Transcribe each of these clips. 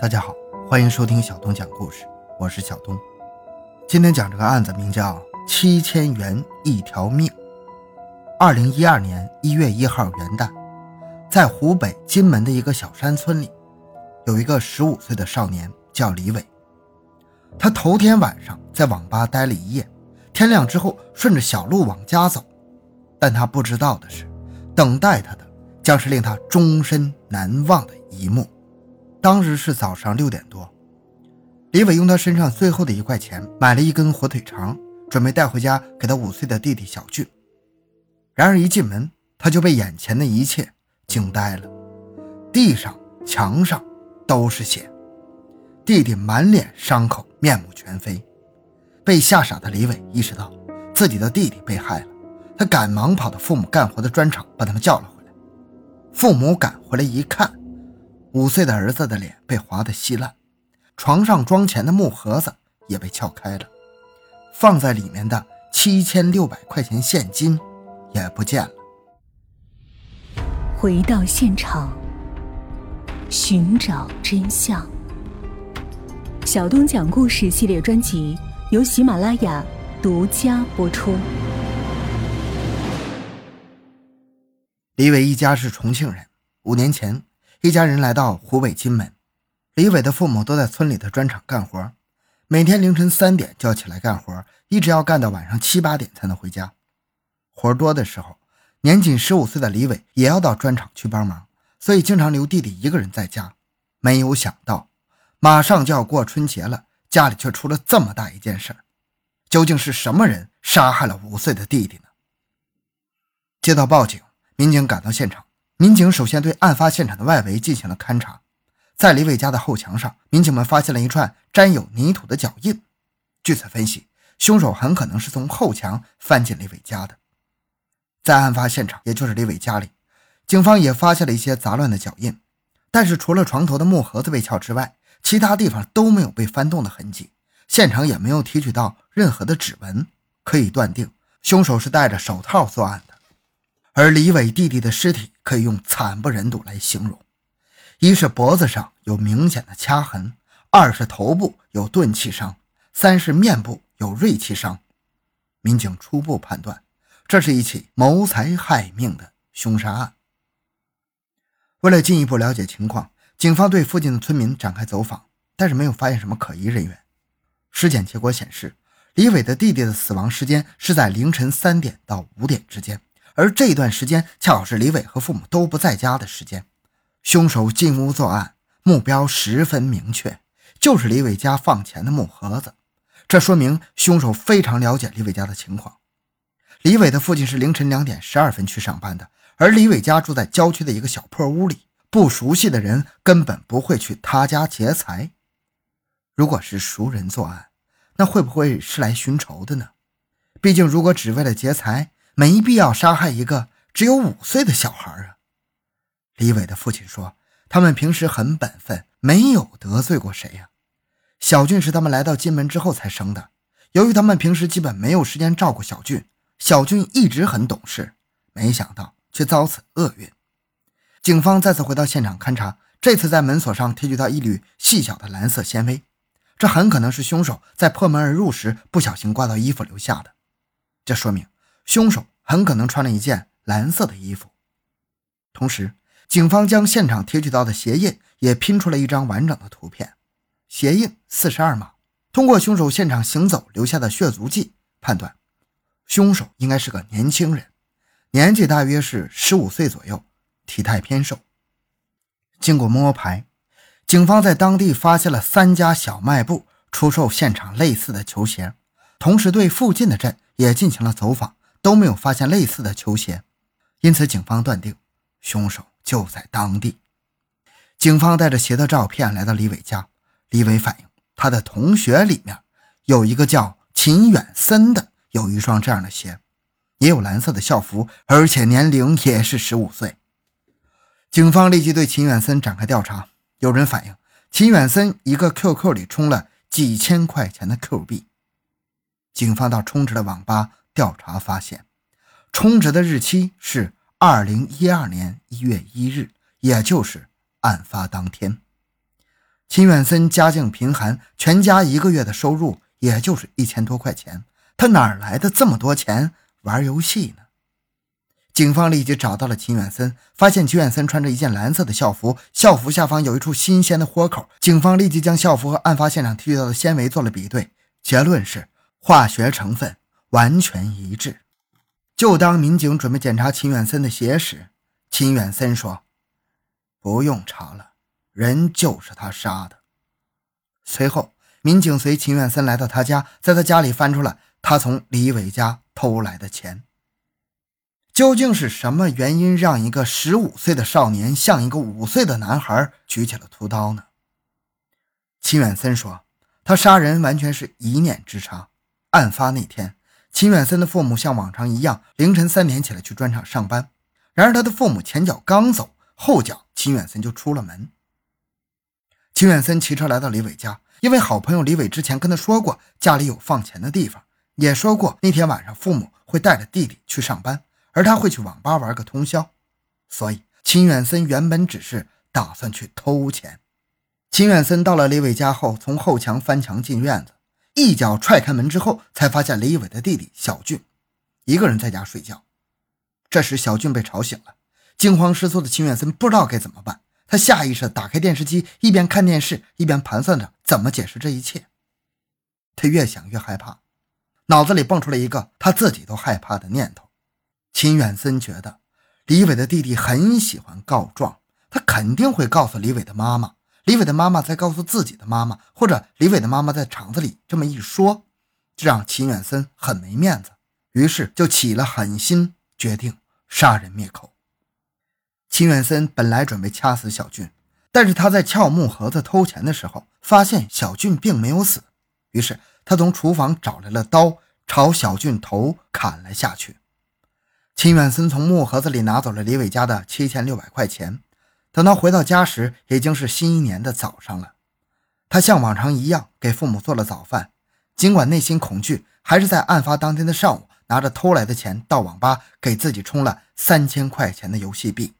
大家好，欢迎收听小东讲故事，我是小东。今天讲这个案子名叫“七千元一条命”。二零一二年一月一号元旦，在湖北荆门的一个小山村里，有一个十五岁的少年叫李伟。他头天晚上在网吧待了一夜，天亮之后顺着小路往家走，但他不知道的是，等待他的将是令他终身难忘的一幕。当时是早上六点多，李伟用他身上最后的一块钱买了一根火腿肠，准备带回家给他五岁的弟弟小俊。然而一进门，他就被眼前的一切惊呆了。地上、墙上都是血，弟弟满脸伤口，面目全非。被吓傻的李伟意识到自己的弟弟被害了，他赶忙跑到父母干活的砖厂，把他们叫了回来。父母赶回来一看。五岁的儿子的脸被划得稀烂，床上装钱的木盒子也被撬开了，放在里面的七千六百块钱现金也不见了。回到现场，寻找真相。小东讲故事系列专辑由喜马拉雅独家播出。李伟一家是重庆人，五年前。一家人来到湖北荆门，李伟的父母都在村里的砖厂干活，每天凌晨三点就要起来干活，一直要干到晚上七八点才能回家。活多的时候，年仅十五岁的李伟也要到砖厂去帮忙，所以经常留弟弟一个人在家。没有想到，马上就要过春节了，家里却出了这么大一件事儿。究竟是什么人杀害了五岁的弟弟呢？接到报警，民警赶到现场。民警首先对案发现场的外围进行了勘查，在李伟家的后墙上，民警们发现了一串沾有泥土的脚印。据此分析，凶手很可能是从后墙翻进李伟家的。在案发现场，也就是李伟家里，警方也发现了一些杂乱的脚印，但是除了床头的木盒子被撬之外，其他地方都没有被翻动的痕迹，现场也没有提取到任何的指纹，可以断定凶手是戴着手套作案的。而李伟弟弟的尸体可以用惨不忍睹来形容：一是脖子上有明显的掐痕，二是头部有钝器伤，三是面部有锐器伤。民警初步判断，这是一起谋财害命的凶杀案。为了进一步了解情况，警方对附近的村民展开走访，但是没有发现什么可疑人员。尸检结果显示，李伟的弟弟的死亡时间是在凌晨三点到五点之间。而这段时间恰好是李伟和父母都不在家的时间，凶手进屋作案，目标十分明确，就是李伟家放钱的木盒子。这说明凶手非常了解李伟家的情况。李伟的父亲是凌晨两点十二分去上班的，而李伟家住在郊区的一个小破屋里，不熟悉的人根本不会去他家劫财。如果是熟人作案，那会不会是来寻仇的呢？毕竟，如果只为了劫财，没必要杀害一个只有五岁的小孩啊！李伟的父亲说：“他们平时很本分，没有得罪过谁呀。小俊是他们来到金门之后才生的。由于他们平时基本没有时间照顾小俊，小俊一直很懂事，没想到却遭此厄运。”警方再次回到现场勘查，这次在门锁上提取到一缕细小的蓝色纤维，这很可能是凶手在破门而入时不小心挂到衣服留下的。这说明凶手。很可能穿了一件蓝色的衣服。同时，警方将现场提取到的鞋印也拼出了一张完整的图片，鞋印四十二码。通过凶手现场行走留下的血足迹判断，凶手应该是个年轻人，年纪大约是十五岁左右，体态偏瘦。经过摸排，警方在当地发现了三家小卖部出售现场类似的球鞋，同时对附近的镇也进行了走访。都没有发现类似的球鞋，因此警方断定凶手就在当地。警方带着鞋的照片来到李伟家，李伟反映他的同学里面有一个叫秦远森的，有一双这样的鞋，也有蓝色的校服，而且年龄也是十五岁。警方立即对秦远森展开调查，有人反映秦远森一个 QQ 里充了几千块钱的 Q 币。警方到充值的网吧。调查发现，充值的日期是二零一二年一月一日，也就是案发当天。秦远森家境贫寒，全家一个月的收入也就是一千多块钱，他哪来的这么多钱玩游戏呢？警方立即找到了秦远森，发现秦远森穿着一件蓝色的校服，校服下方有一处新鲜的豁口。警方立即将校服和案发现场提取到的纤维做了比对，结论是化学成分完全一致。就当民警准备检查秦远森的鞋时，秦远森说：“不用查了，人就是他杀的。”随后，民警随秦远森来到他家，在他家里翻出了他从李伟家偷来的钱。究竟是什么原因让一个十五岁的少年像一个五岁的男孩举起了屠刀呢？秦远森说：“他杀人完全是一念之差。案发那天，秦远森的父母像往常一样凌晨三点起来去砖厂上班。然而他的父母前脚刚走，后脚秦远森就出了门。秦远森骑车来到李伟家，因为好朋友李伟之前跟他说过家里有放钱的地方，也说过那天晚上父母会带着弟弟去上班。”而他会去网吧玩个通宵，所以秦远森原本只是打算去偷钱。秦远森到了李伟家后，从后墙翻墙进院子，一脚踹开门之后，才发现李伟的弟弟小俊一个人在家睡觉。这时，小俊被吵醒了，惊慌失措的秦远森不知道该怎么办，他下意识打开电视机，一边看电视，一边盘算着怎么解释这一切。他越想越害怕，脑子里蹦出了一个他自己都害怕的念头。秦远森觉得李伟的弟弟很喜欢告状，他肯定会告诉李伟的妈妈，李伟的妈妈在告诉自己的妈妈，或者李伟的妈妈在厂子里这么一说，这让秦远森很没面子，于是就起了狠心，决定杀人灭口。秦远森本来准备掐死小俊，但是他在撬木盒子偷钱的时候，发现小俊并没有死，于是他从厨房找来了刀，朝小俊头砍了下去。秦远森从木盒子里拿走了李伟家的七千六百块钱。等他回到家时，已经是新一年的早上了。他像往常一样给父母做了早饭，尽管内心恐惧，还是在案发当天的上午拿着偷来的钱到网吧给自己充了三千块钱的游戏币。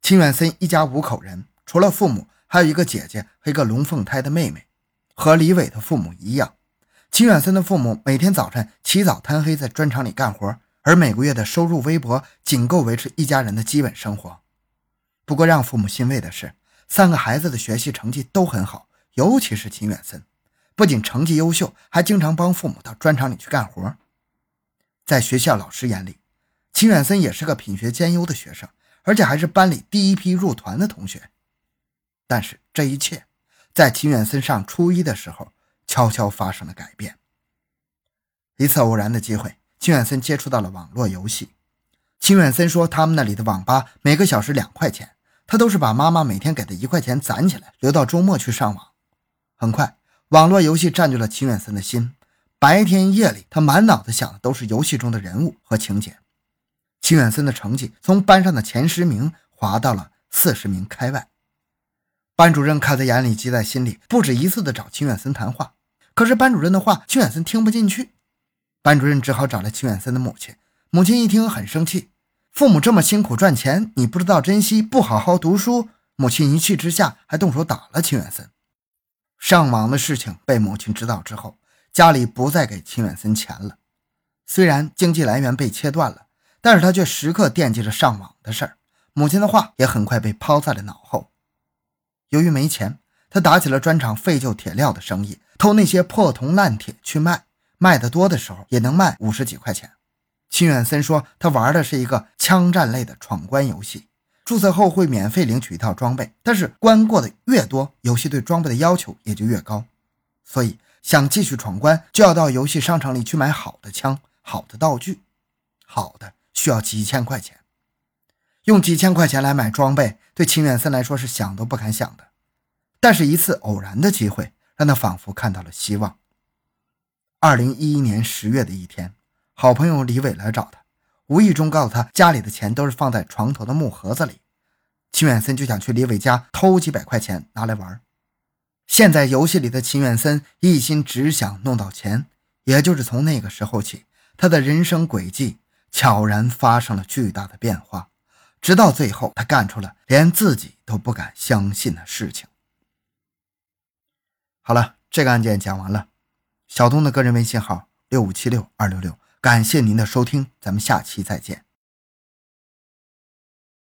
秦远森一家五口人，除了父母，还有一个姐姐和一个龙凤胎的妹妹，和李伟的父母一样。秦远森的父母每天早晨起早贪黑在砖厂里干活。而每个月的收入微薄，仅够维持一家人的基本生活。不过，让父母欣慰的是，三个孩子的学习成绩都很好，尤其是秦远森，不仅成绩优秀，还经常帮父母到砖厂里去干活。在学校老师眼里，秦远森也是个品学兼优的学生，而且还是班里第一批入团的同学。但是，这一切在秦远森上初一的时候悄悄发生了改变。一次偶然的机会。秦远森接触到了网络游戏。秦远森说，他们那里的网吧每个小时两块钱，他都是把妈妈每天给的一块钱攒起来，留到周末去上网。很快，网络游戏占据了秦远森的心，白天夜里，他满脑子想的都是游戏中的人物和情节。秦远森的成绩从班上的前十名滑到了四十名开外。班主任看在眼里，记在心里，不止一次的找秦远森谈话，可是班主任的话，秦远森听不进去。班主任只好找来秦远森的母亲。母亲一听很生气，父母这么辛苦赚钱，你不知道珍惜，不好好读书。母亲一气之下还动手打了秦远森。上网的事情被母亲知道之后，家里不再给秦远森钱了。虽然经济来源被切断了，但是他却时刻惦记着上网的事儿。母亲的话也很快被抛在了脑后。由于没钱，他打起了砖厂废旧铁料的生意，偷那些破铜烂铁去卖。卖的多的时候也能卖五十几块钱。秦远森说，他玩的是一个枪战类的闯关游戏，注册后会免费领取一套装备，但是关过的越多，游戏对装备的要求也就越高。所以想继续闯关，就要到游戏商场里去买好的枪、好的道具，好的需要几千块钱。用几千块钱来买装备，对秦远森来说是想都不敢想的。但是，一次偶然的机会让他仿佛看到了希望。二零一一年十月的一天，好朋友李伟来找他，无意中告诉他家里的钱都是放在床头的木盒子里。秦远森就想去李伟家偷几百块钱拿来玩。现在游戏里的秦远森一心只想弄到钱，也就是从那个时候起，他的人生轨迹悄然发生了巨大的变化，直到最后，他干出了连自己都不敢相信的事情。好了，这个案件讲完了。小东的个人微信号六五七六二六六，感谢您的收听，咱们下期再见。